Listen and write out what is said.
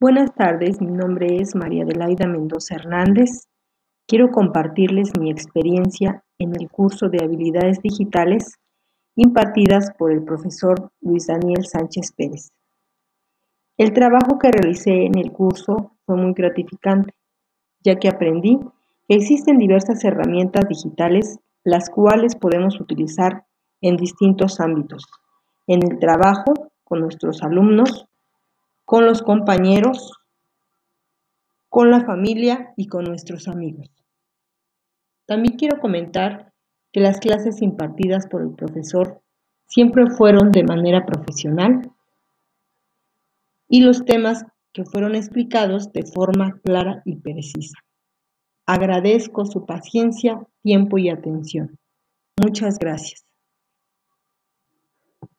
Buenas tardes, mi nombre es María Adelaida Mendoza Hernández. Quiero compartirles mi experiencia en el curso de habilidades digitales impartidas por el profesor Luis Daniel Sánchez Pérez. El trabajo que realicé en el curso fue muy gratificante, ya que aprendí que existen diversas herramientas digitales las cuales podemos utilizar en distintos ámbitos, en el trabajo, con nuestros alumnos, con los compañeros, con la familia y con nuestros amigos. También quiero comentar que las clases impartidas por el profesor siempre fueron de manera profesional y los temas que fueron explicados de forma clara y precisa. Agradezco su paciencia, tiempo y atención. Muchas gracias.